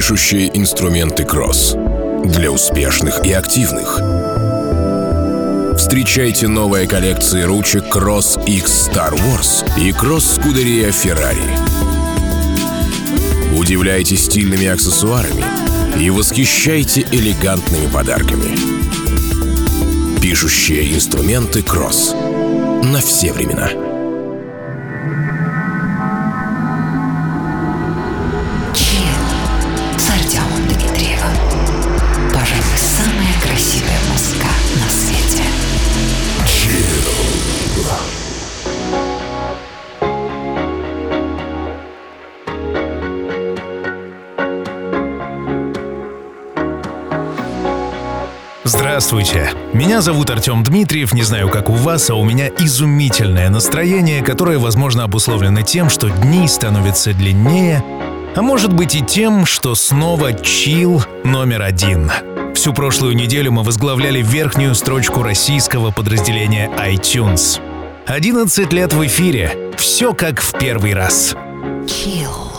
Пишущие инструменты Кросс. Для успешных и активных. Встречайте новые коллекции ручек Cross X Star Wars и Cross Scuderia Ferrari. Удивляйте стильными аксессуарами и восхищайте элегантными подарками. Пишущие инструменты Кросс. На все времена. Здравствуйте! Меня зовут Артем Дмитриев, не знаю, как у вас, а у меня изумительное настроение, которое, возможно, обусловлено тем, что дни становятся длиннее, а может быть и тем, что снова чил номер один. Всю прошлую неделю мы возглавляли верхнюю строчку российского подразделения iTunes. 11 лет в эфире. Все как в первый раз. Chill.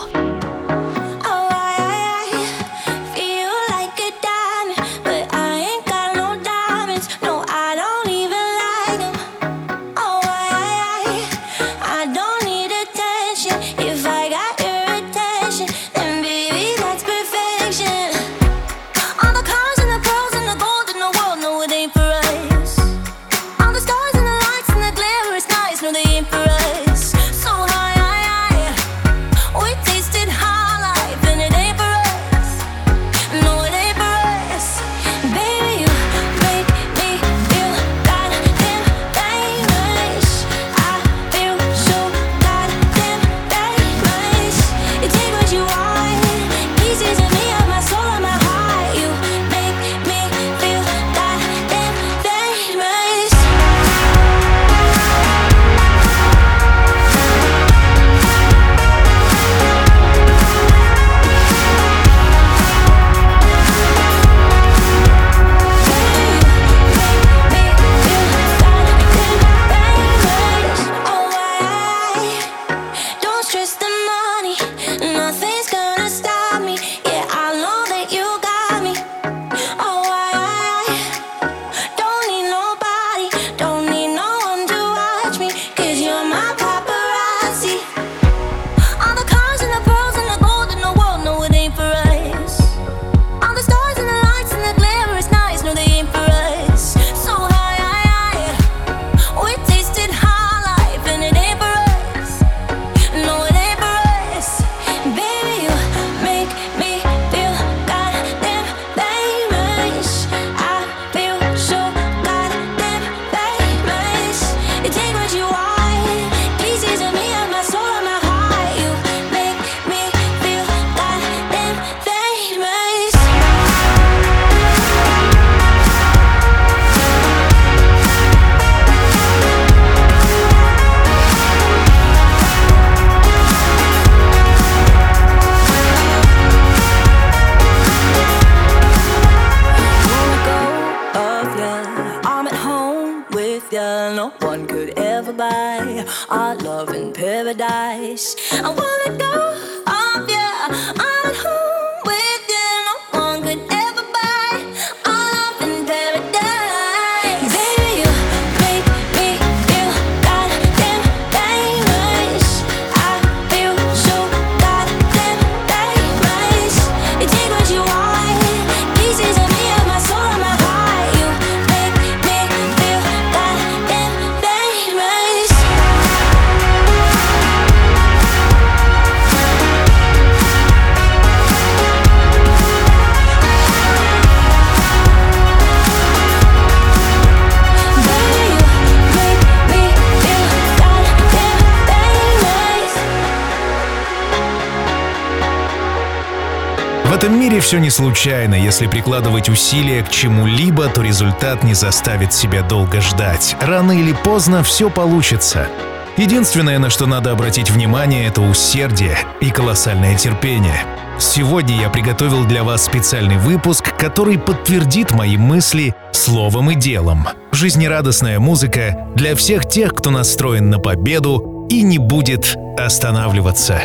Все не случайно. Если прикладывать усилия к чему-либо, то результат не заставит себя долго ждать. Рано или поздно все получится. Единственное, на что надо обратить внимание, это усердие и колоссальное терпение. Сегодня я приготовил для вас специальный выпуск, который подтвердит мои мысли словом и делом. Жизнерадостная музыка для всех тех, кто настроен на победу и не будет останавливаться.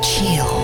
Chill.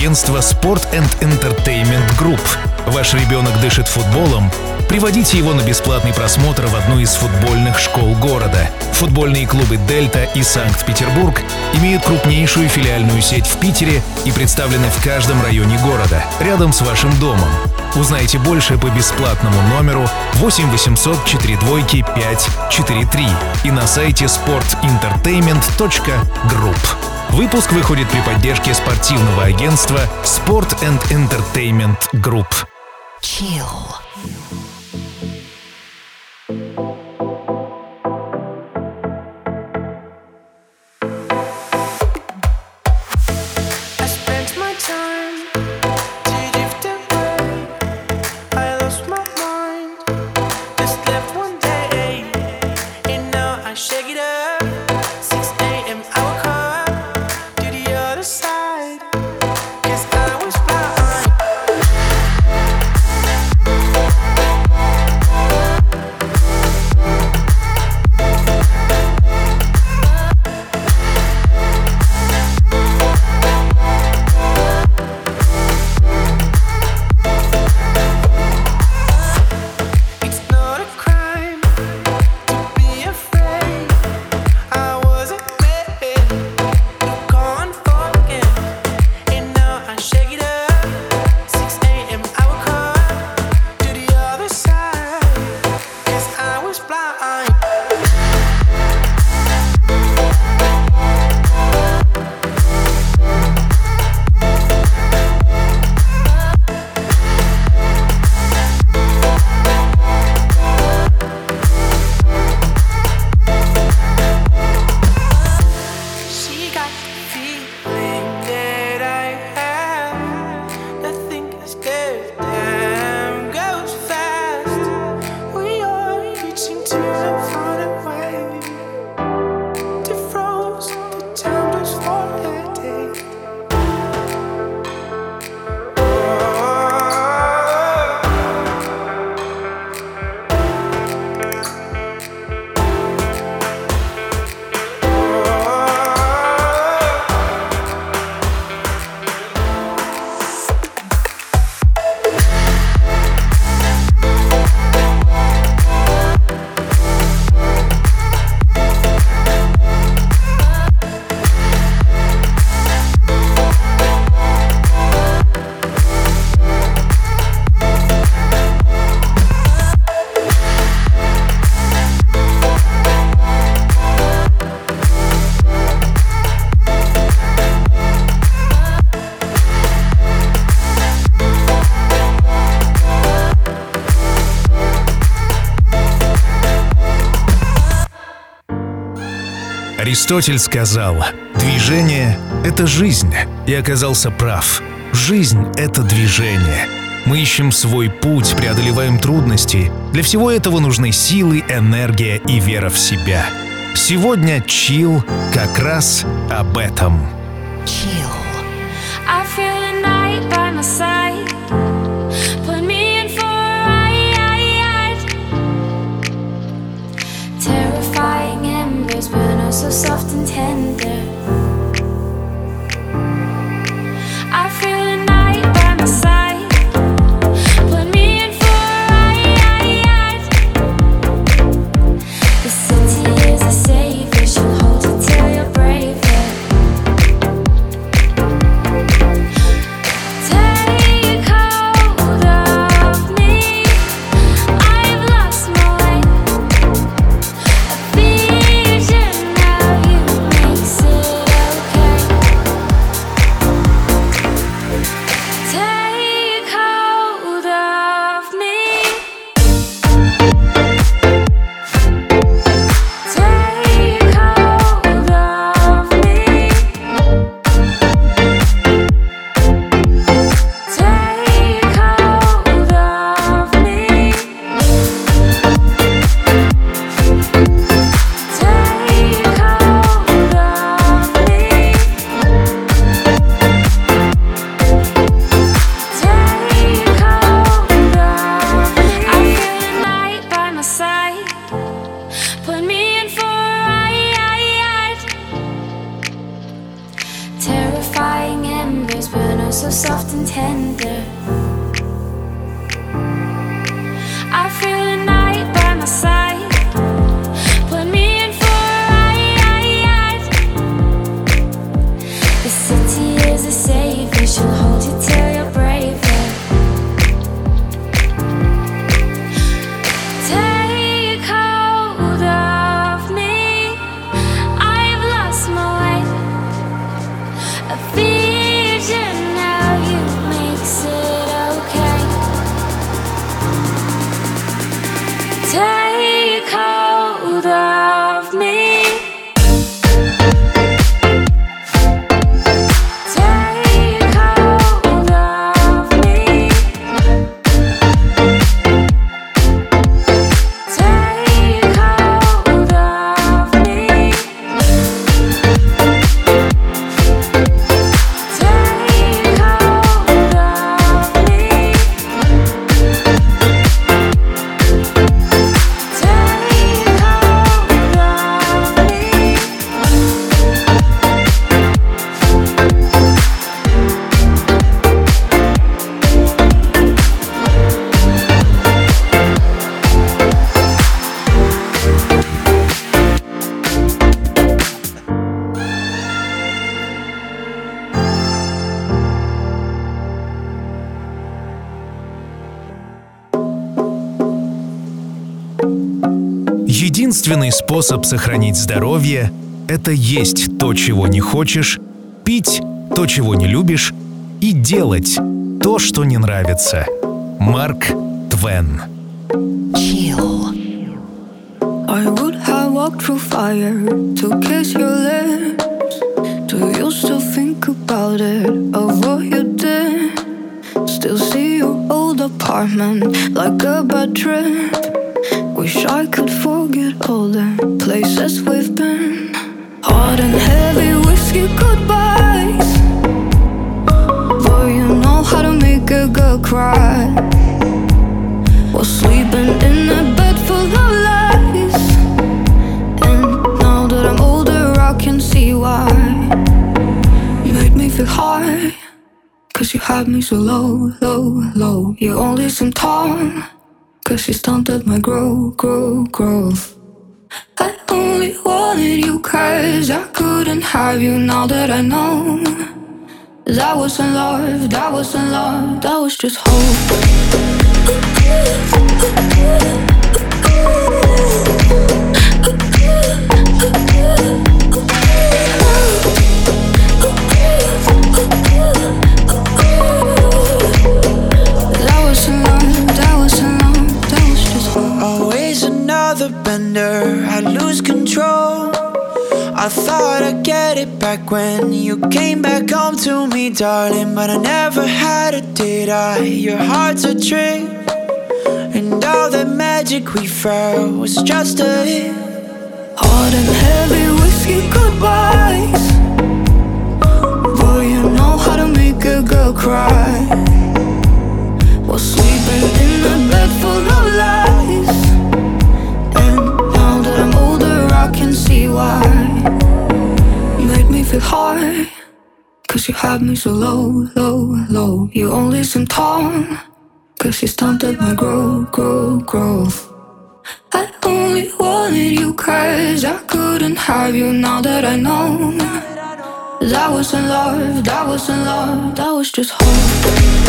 Агентства Sport and Entertainment Group. Ваш ребенок дышит футболом? Приводите его на бесплатный просмотр в одну из футбольных школ города. Футбольные клубы «Дельта» и «Санкт-Петербург» имеют крупнейшую филиальную сеть в Питере и представлены в каждом районе города, рядом с вашим домом. Узнайте больше по бесплатному номеру 8 800 4 двойки 543 и на сайте sportentertainment.group. Выпуск выходит при поддержке спортивного агентства Sport and Entertainment Group. Chill. Аристотель сказал, движение — это жизнь, и оказался прав. Жизнь — это движение. Мы ищем свой путь, преодолеваем трудности. Для всего этого нужны силы, энергия и вера в себя. Сегодня чил как раз об этом. Chill. Способ сохранить здоровье – это есть то, чего не хочешь, пить то, чего не любишь и делать то, что не нравится. Марк Твен. I would have walked through fire to kiss your lips. Do you still think about it, of what you did? Still see your old apartment like a bad trip. Wish I could forget all the places we've been. Hot and heavy whiskey goodbyes. Boy, you know how to make a girl cry. While sleeping in a bed full of lies. And now that I'm older, I can see why. You made me feel high. Cause you had me so low, low, low. You only seem tall. Cause she stunted my growth, growth, growth. I only wanted you cause I couldn't have you now that I know. That wasn't love, that wasn't love, that was just hope. Another I lose control. I thought I'd get it back when you came back home to me, darling. But I never had it, did I? Your heart's a trick. And all the magic we felt was just a hit. Hot and heavy whiskey goodbyes. Boy, you know how to make a girl cry. While sleeping in a bed full of lies. I can see why. You made me feel high. Cause you had me so low, low, low. You only seem tall. Cause you stunted my growth, growth, growth. I only wanted you cause I couldn't have you now that I know That wasn't love, that wasn't love, that was just hope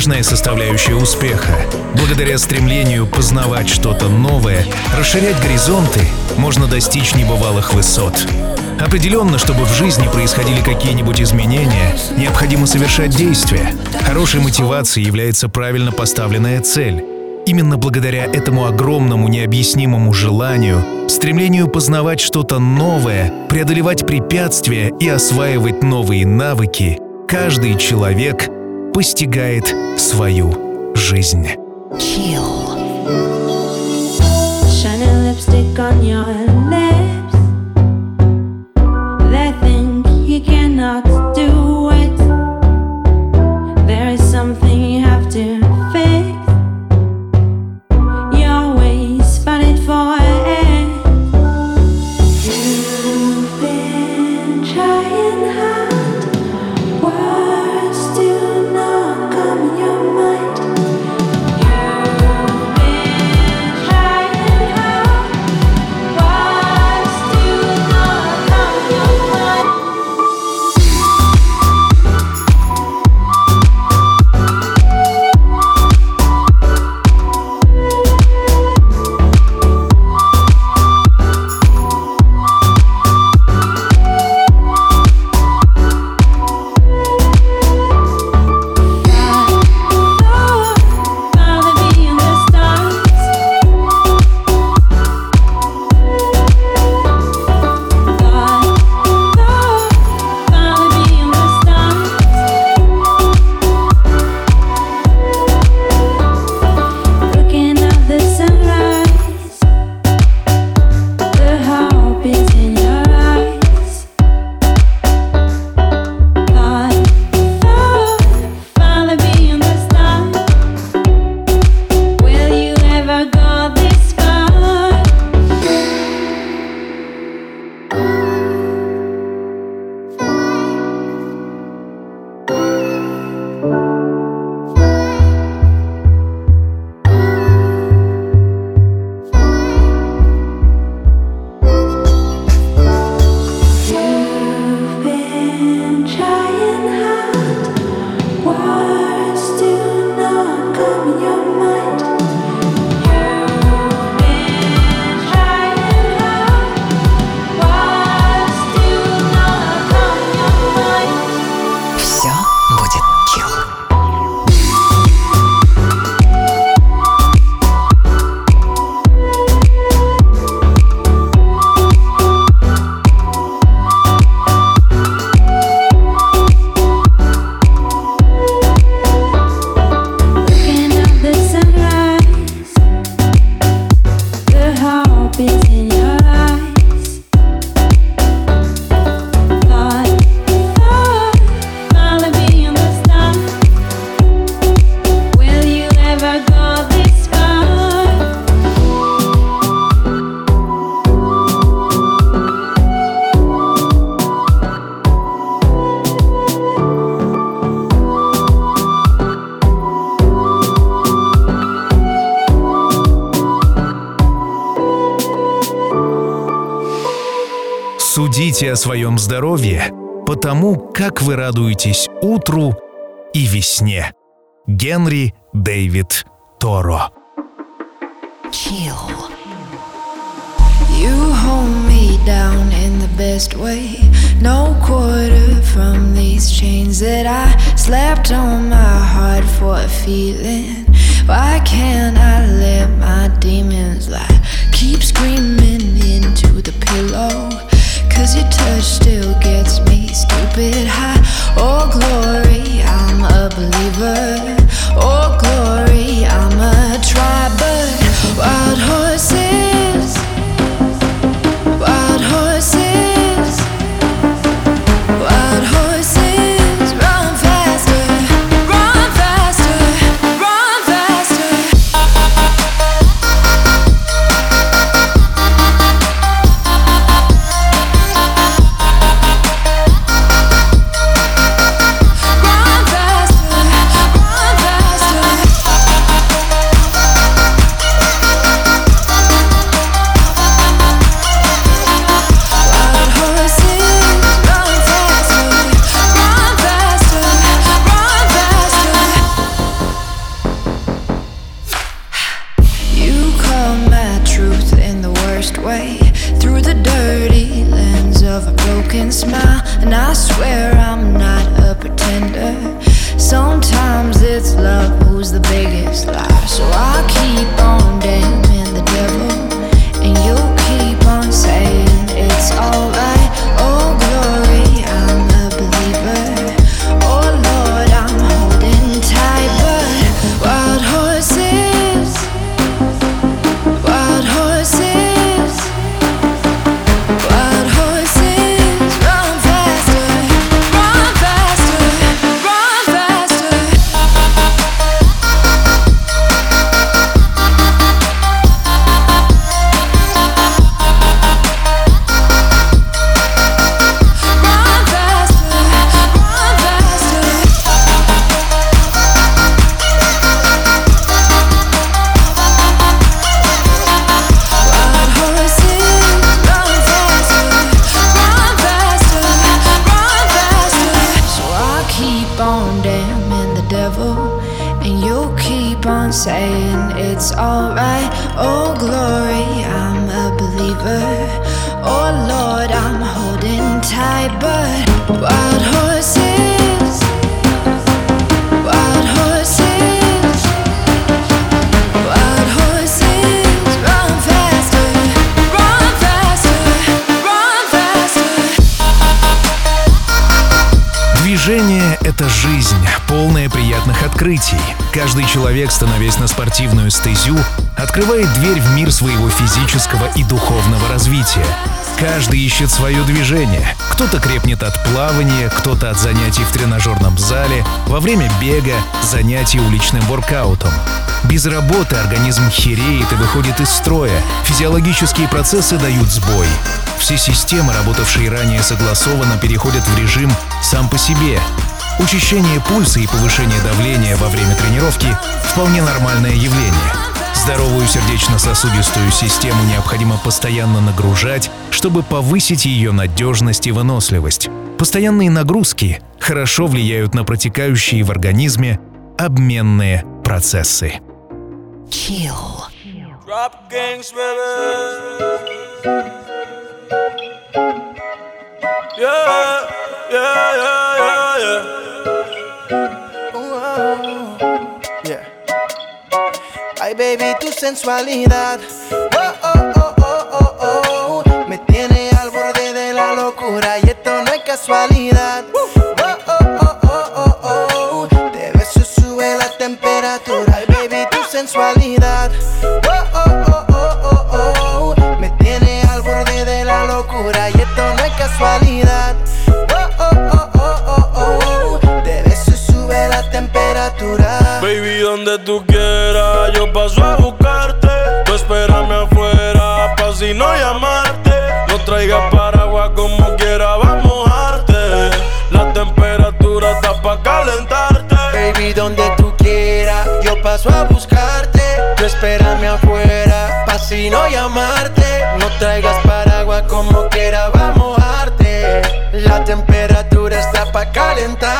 важная составляющая успеха. Благодаря стремлению познавать что-то новое, расширять горизонты, можно достичь небывалых высот. Определенно, чтобы в жизни происходили какие-нибудь изменения, необходимо совершать действия. Хорошей мотивацией является правильно поставленная цель. Именно благодаря этому огромному необъяснимому желанию, стремлению познавать что-то новое, преодолевать препятствия и осваивать новые навыки, каждый человек постигает свою жизнь. Chill. Shining lipstick on your lips. They think you cannot do. о своем здоровье по тому, как вы радуетесь утру и весне. Генри Дэвид Торо. Chill. You hold me down in the best way. No quarter from these chains that I slapped on my heart for a feeling. Why can't I let my demons lie? Человек, становясь на спортивную стезю, открывает дверь в мир своего физического и духовного развития. Каждый ищет свое движение. Кто-то крепнет от плавания, кто-то от занятий в тренажерном зале, во время бега, занятий уличным воркаутом. Без работы организм хереет и выходит из строя. Физиологические процессы дают сбой. Все системы, работавшие ранее согласованно, переходят в режим сам по себе. Учащение пульса и повышение давления во время тренировки – вполне нормальное явление. Здоровую сердечно-сосудистую систему необходимо постоянно нагружать, чтобы повысить ее надежность и выносливость. Постоянные нагрузки хорошо влияют на протекающие в организме обменные процессы. Chill. Drop gangs, baby. Yeah, yeah, yeah, yeah, yeah. Ay, baby, tu sensualidad. Oh, oh, oh, oh, oh, oh. Me tiene al borde de la locura y esto no es casualidad. Oh, oh, oh, oh, oh, oh. Te beso sube la temperatura. Ay, baby, tu sensualidad. Oh, oh, oh, oh, oh, oh. Me tiene al borde de la locura y esto no es casualidad. Oh, oh, oh, oh, oh, oh. Baby, donde tú quieras, si no llamarte. No traigas paraguas como quiera, va a mojarte. La temperatura está pa' calentarte. Baby, donde tú quieras, yo paso a buscarte. Tú espérame afuera, pa' si no llamarte. No traigas paraguas como quiera, va a mojarte. La temperatura está pa' calentarte.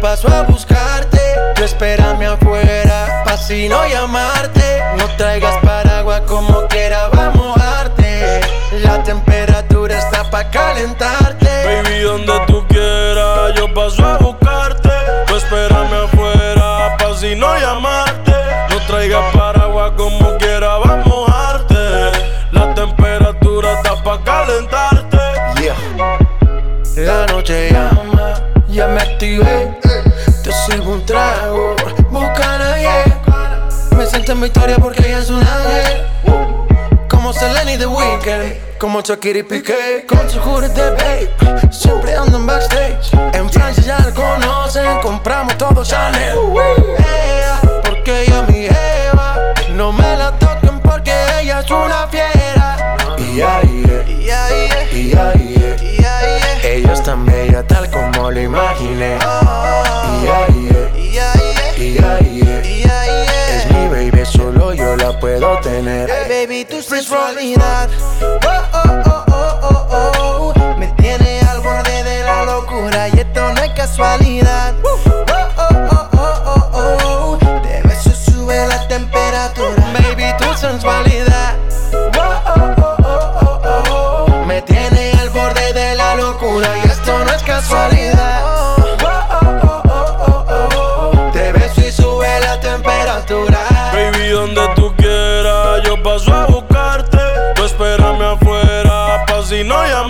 Paso a buscarte. Tú espérame afuera, pa' si no llamarte. No traigas paraguas como quiera, va a mojarte. La temperatura está pa' calentarte. Baby, donde tú quieras, yo paso a buscarte. Tú espérame afuera, pa' si no llamarte. No traigas paraguas como quiera, va a mojarte. La temperatura está pa' calentarte. Yeah. La noche llama, ya me activé. En victoria porque ella es un ángel. Como Selene y The Weeknd, como Shakira y Piqué, con su de babe. Siempre ando en backstage. En Francia ya la conocen, compramos todo Chanel. Ella, porque ella mi Eva. No me la toquen porque ella es una fiera. Yeah, yeah, yeah, yeah, yeah, yeah. Ella es tan bella tal como lo imaginé. Puedo tener. Hey, baby, tu sensualidad. Oh, oh, oh, oh, oh, oh. Me tiene al borde de la locura y esto no es casualidad. Oh, oh, oh, oh, oh, oh. Te beso sube la temperatura. Baby, tu sensualidad. Oh, oh, oh, oh, oh, oh. locura y esto no es casualidad. know your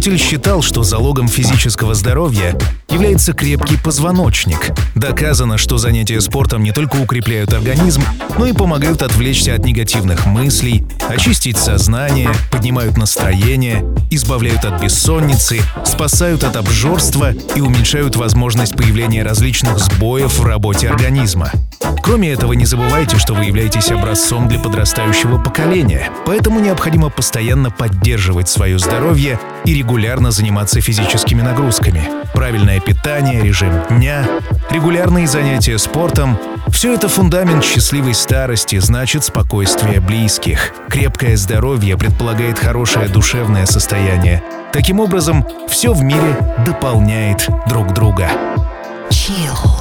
Аристотель считал, что залогом физического здоровья является крепкий позвоночник. Доказано, что занятия спортом не только укрепляют организм, но и помогают отвлечься от негативных мыслей, очистить сознание, поднимают настроение, избавляют от бессонницы, спасают от обжорства и уменьшают возможность появления различных сбоев в работе организма. Кроме этого, не забывайте, что вы являетесь образцом для подрастающего поколения, поэтому необходимо постоянно поддерживать свое здоровье и регулярно заниматься физическими нагрузками. Правильное питание, режим дня, регулярные занятия спортом – все это фундамент счастливой старости, значит спокойствие близких. Крепкое здоровье предполагает хорошее душевное состояние. Таким образом, все в мире дополняет друг друга. Chill.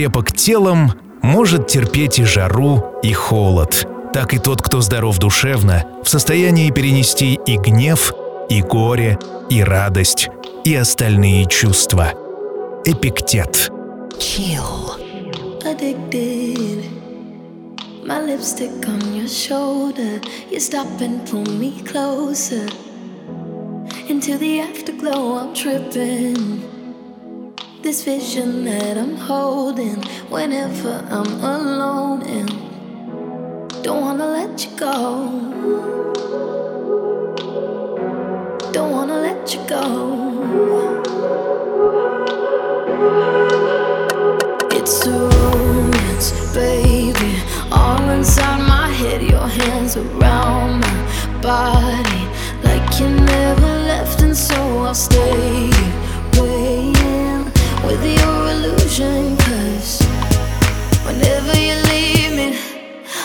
Крепок телом, может терпеть и жару, и холод. Так и тот, кто здоров душевно, в состоянии перенести и гнев, и горе, и радость, и остальные чувства. Эпиктет. My lipstick on your shoulder. You stop and pull me closer. Into the afterglow, I'm tripping. This vision that I'm holding whenever I'm alone and don't wanna let you go. Don't wanna let you go. It's a romance, baby. All inside my head, your hands around my body. Like you never left, and so I'll stay with your illusion. Cause whenever you leave me,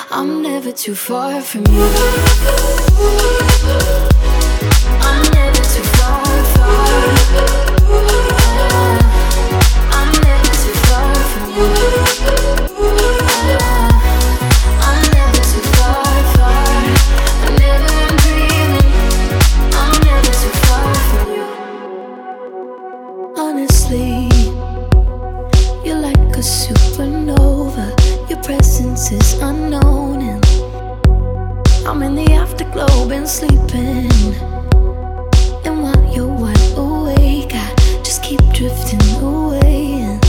I'm never too far from you. I'm never too far, far. Afterglow, been sleeping. And while you're wide awake, I just keep drifting away.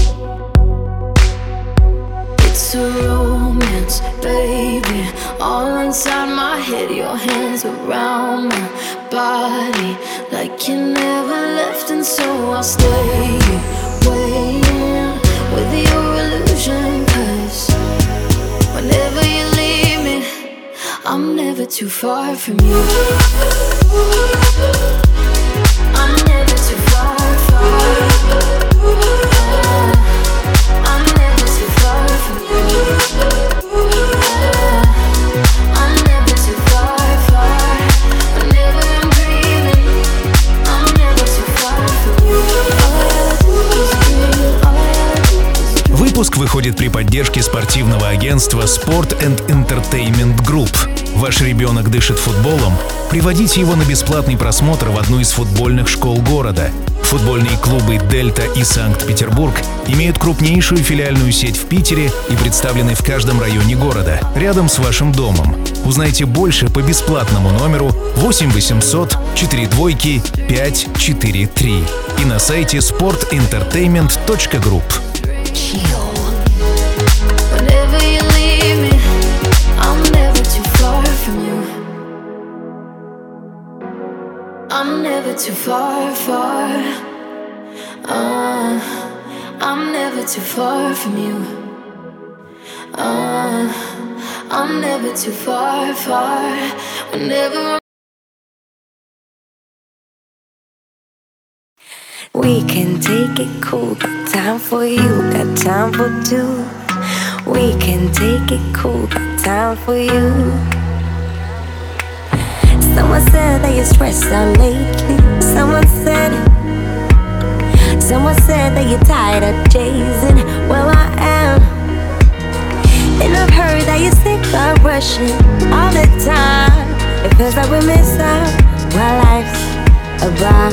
It's a romance, baby. All inside my head, your hands around my body, like you never left, and so I'll stay never too far from you. I'm never too far, far. Выпуск выходит при поддержке спортивного агентства Sport and Entertainment Group. Ваш ребенок дышит футболом? Приводите его на бесплатный просмотр в одну из футбольных школ города. Футбольные клубы «Дельта» и «Санкт-Петербург» имеют крупнейшую филиальную сеть в Питере и представлены в каждом районе города, рядом с вашим домом. Узнайте больше по бесплатному номеру 8 800 4 двойки 543 и на сайте sportentertainment.group. Chill. Too far, far. Uh, I'm never too far from you. Uh, I'm never too far, far. Whenever We can take it cool, got time for you, got time for two. We can take it cool, got time for you. Someone said that you're stressed out lately. Someone said, someone said that you're tired of chasing. Well, I am. And I've heard that you're sick of rushing all the time. It feels like we miss out while life's about.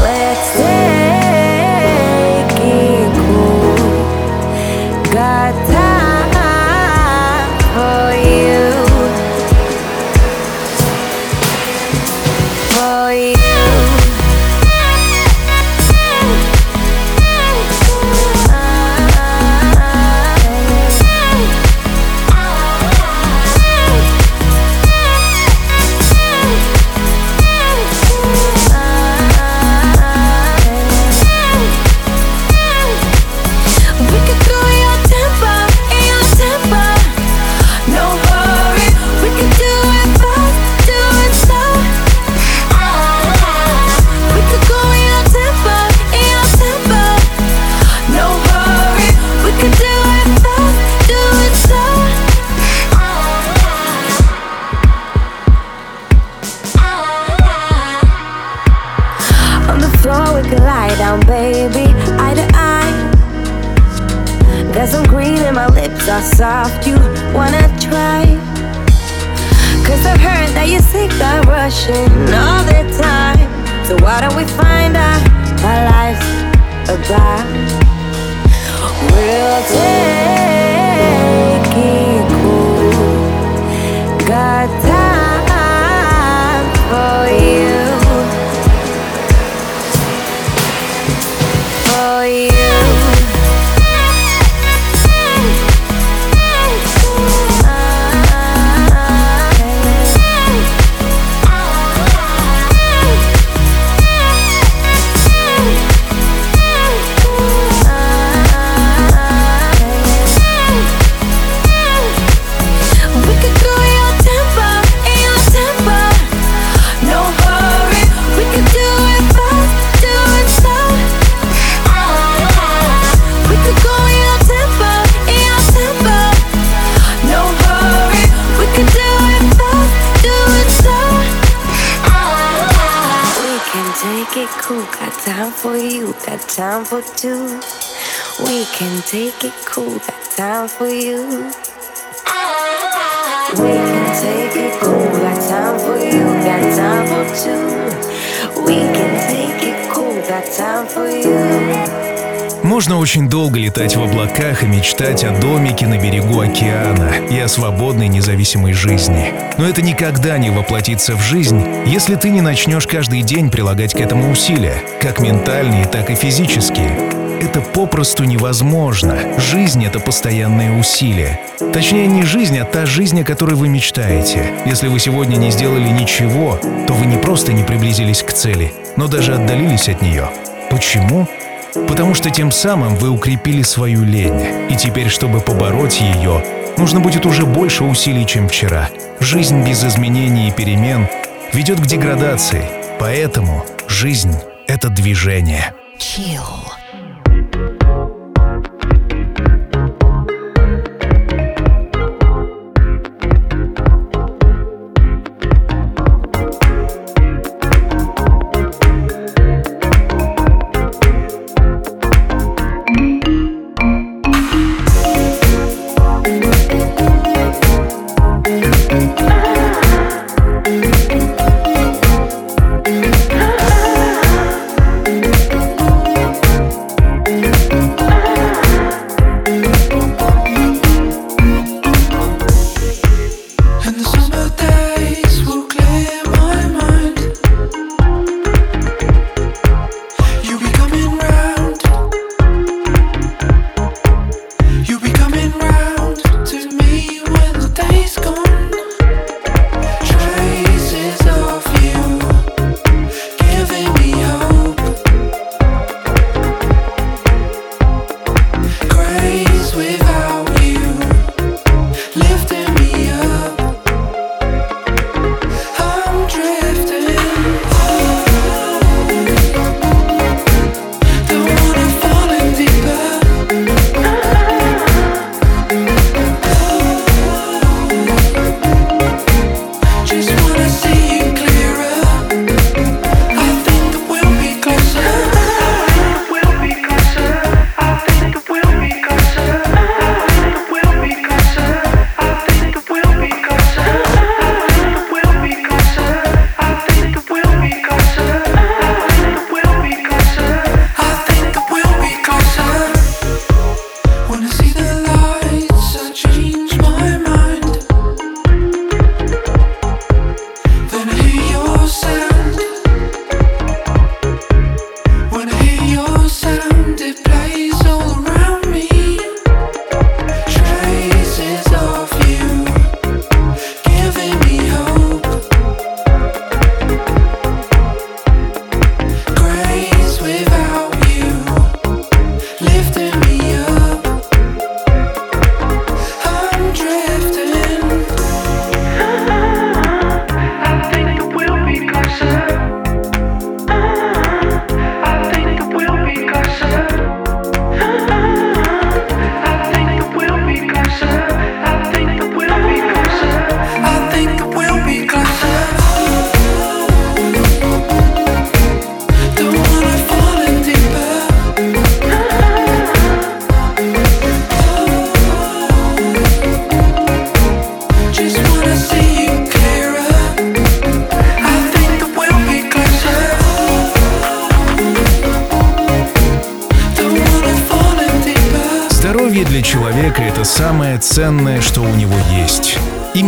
Let's take it cool. Got take it cool, got time for you. We can take it cool, got time for you, got time for two. We can take it cool, got time for you. Можно очень долго летать в облаках и мечтать о домике на берегу океана и о свободной независимой жизни. Но это никогда не воплотится в жизнь, если ты не начнешь каждый день прилагать к этому усилия, как ментальные, так и физические. Это попросту невозможно. Жизнь — это постоянные усилия. Точнее, не жизнь, а та жизнь, о которой вы мечтаете. Если вы сегодня не сделали ничего, то вы не просто не приблизились к цели, но даже отдалились от нее. Почему? Потому что тем самым вы укрепили свою лень. И теперь, чтобы побороть ее, нужно будет уже больше усилий, чем вчера. Жизнь без изменений и перемен ведет к деградации. Поэтому жизнь — это движение. Chill.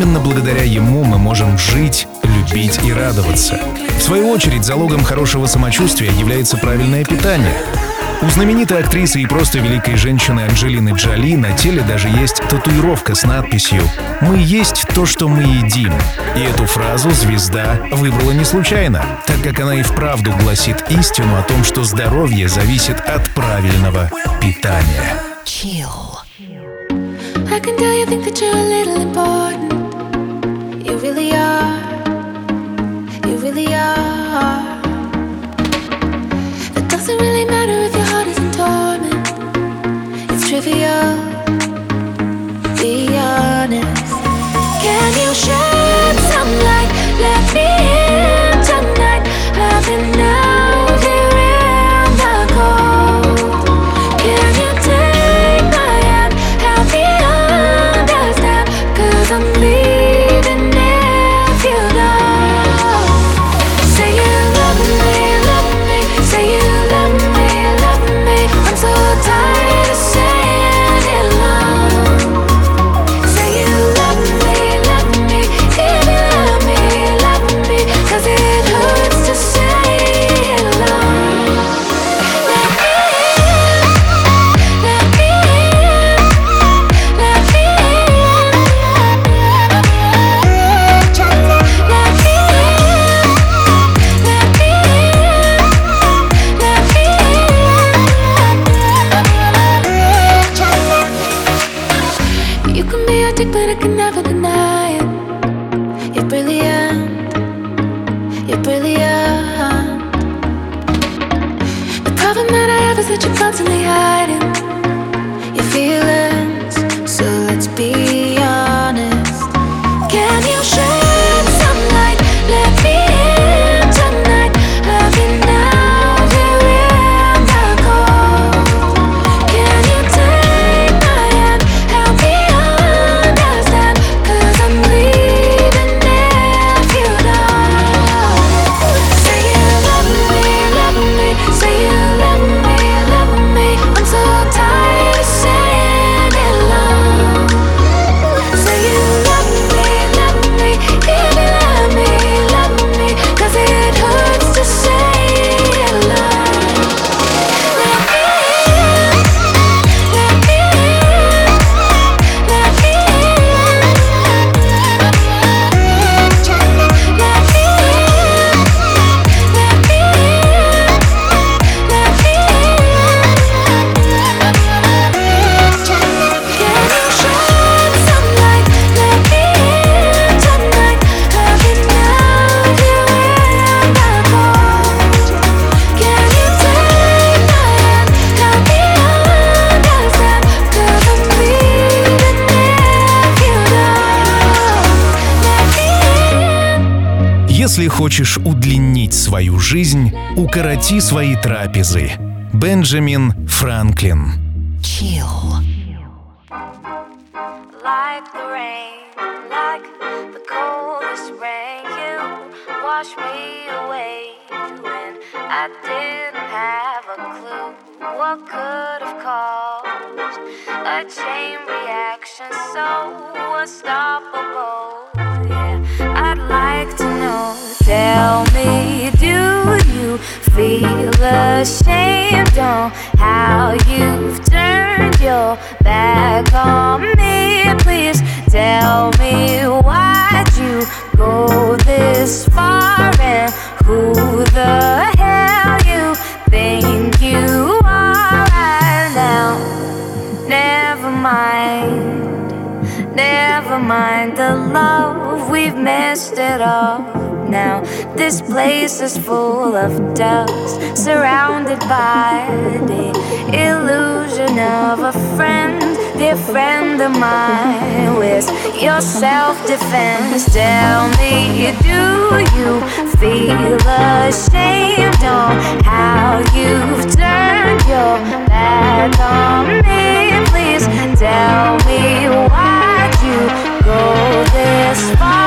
Именно благодаря ему мы можем жить, любить и радоваться. В свою очередь, залогом хорошего самочувствия является правильное питание. У знаменитой актрисы и просто великой женщины Анджелины Джоли на теле даже есть татуировка с надписью «Мы есть то, что мы едим». И эту фразу звезда выбрала не случайно, так как она и вправду гласит истину о том, что здоровье зависит от правильного питания. I can tell you think that you're a little important. Хочешь удлинить свою жизнь, укороти свои трапезы. Бенджамин Франклин. Chill. Like the rain, like the coldest rain, you wash me away when I didn't have a clue what could have caused a chain reaction so unstoppable. Tell me, do you feel ashamed on how you've turned your back on me? Please tell me why'd you go this far and who the hell you think you are right now? Never mind. Never mind the love, we've messed it up now. This place is full of dust, surrounded by the illusion of a friend, dear friend of mine. Where's your self defense? Tell me, do you feel ashamed on how you've turned your back on me? Please tell me why'd you go this far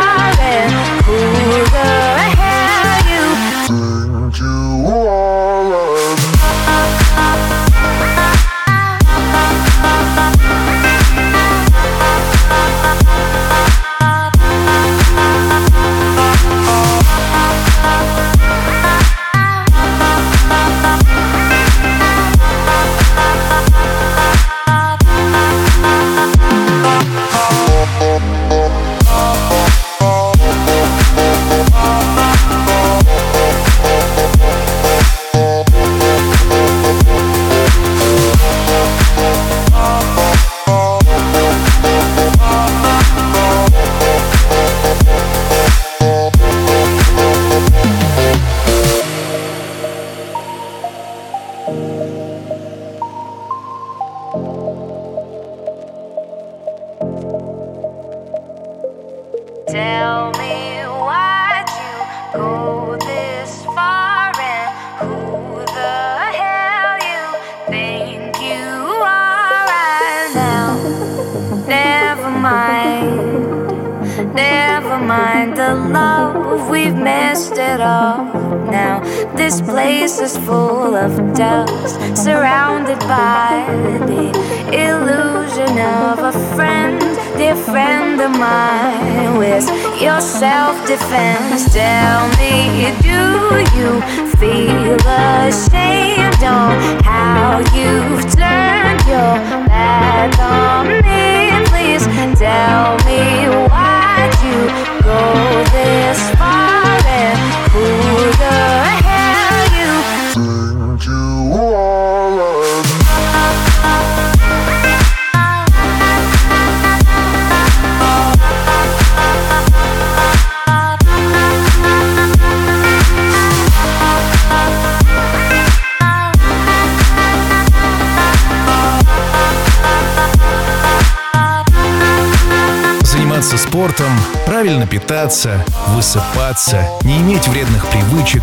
спортом, правильно питаться, высыпаться, не иметь вредных привычек,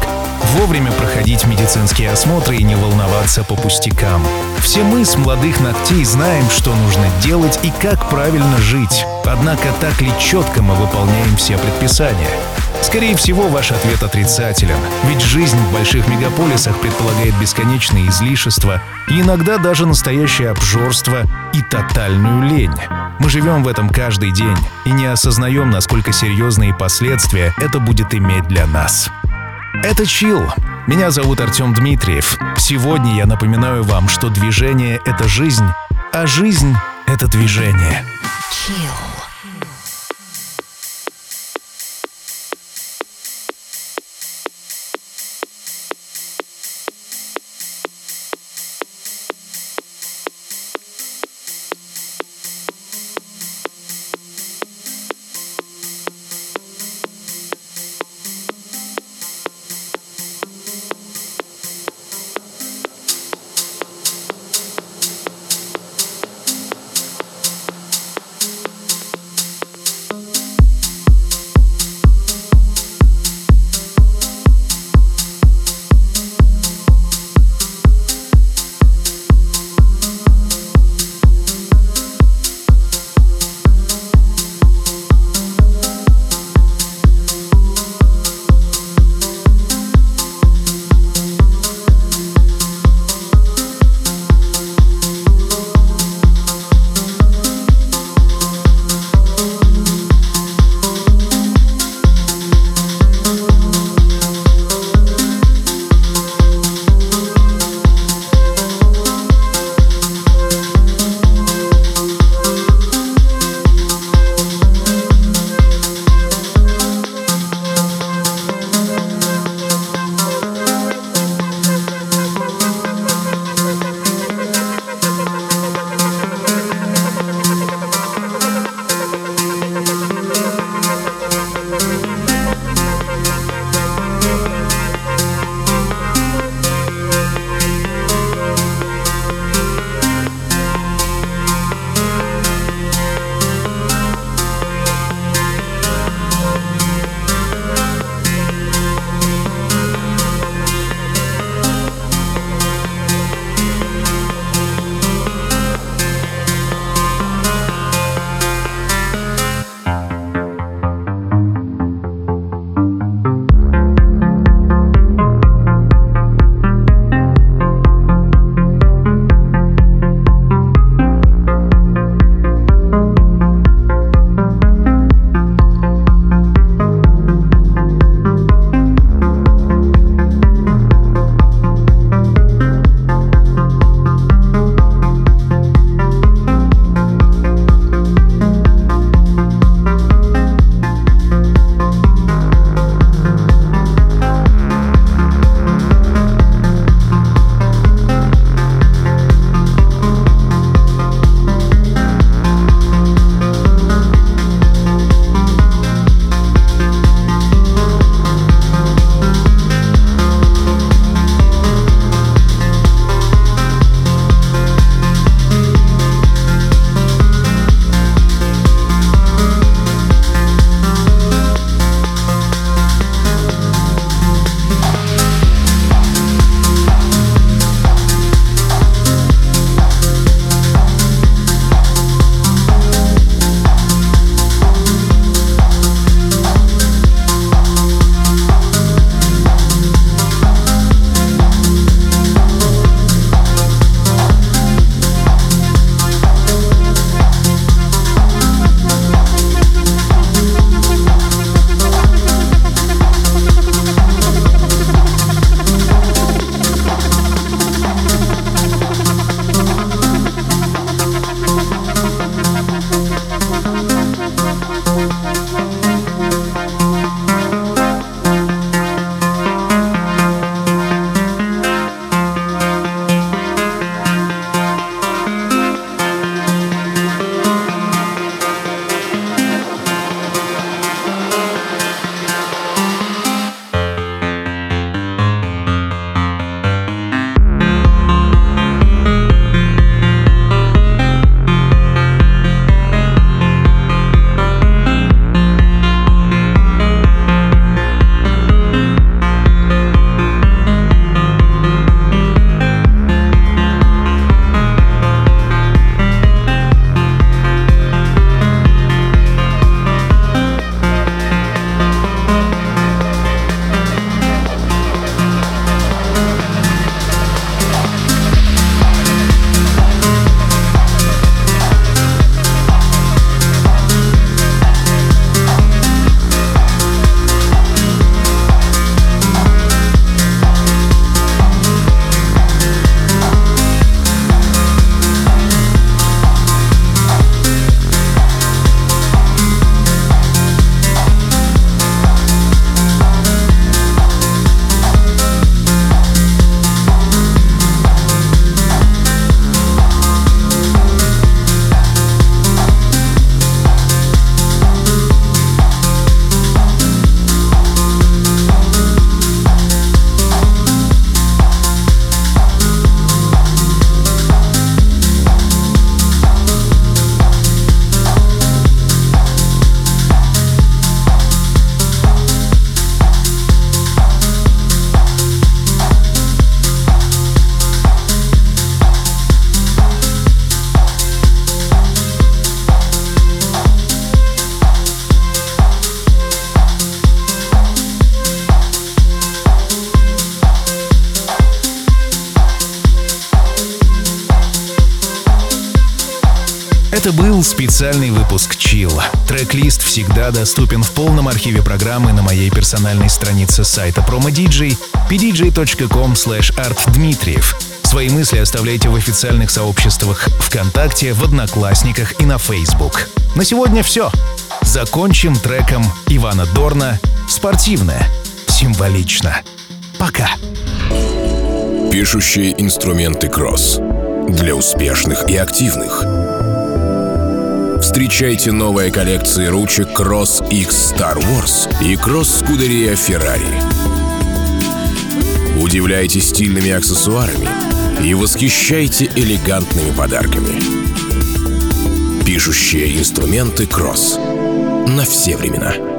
вовремя проходить медицинские осмотры и не волноваться по пустякам. Все мы с молодых ногтей знаем, что нужно делать и как правильно жить. Однако так ли четко мы выполняем все предписания? Скорее всего, ваш ответ отрицателен, ведь жизнь в больших мегаполисах предполагает бесконечные излишества и иногда даже настоящее обжорство и тотальную лень. Мы живем в этом каждый день и не осознаем, насколько серьезные последствия это будет иметь для нас. Это Чил. Меня зовут Артем Дмитриев. Сегодня я напоминаю вам, что движение — это жизнь, а жизнь — это движение. Chill. Специальный выпуск Chill. Трек-лист всегда доступен в полном архиве программы на моей персональной странице сайта PromoDJ pdj.com artdmitriev. Свои мысли оставляйте в официальных сообществах ВКонтакте, в Одноклассниках и на Facebook. На сегодня все. Закончим треком Ивана Дорна «Спортивное». Символично. Пока. Пишущие инструменты Кросс. Для успешных и активных. Встречайте новые коллекции ручек Cross X Star Wars и Cross Scuderia Ferrari. Удивляйте стильными аксессуарами и восхищайте элегантными подарками. Пишущие инструменты Кросс. На все времена.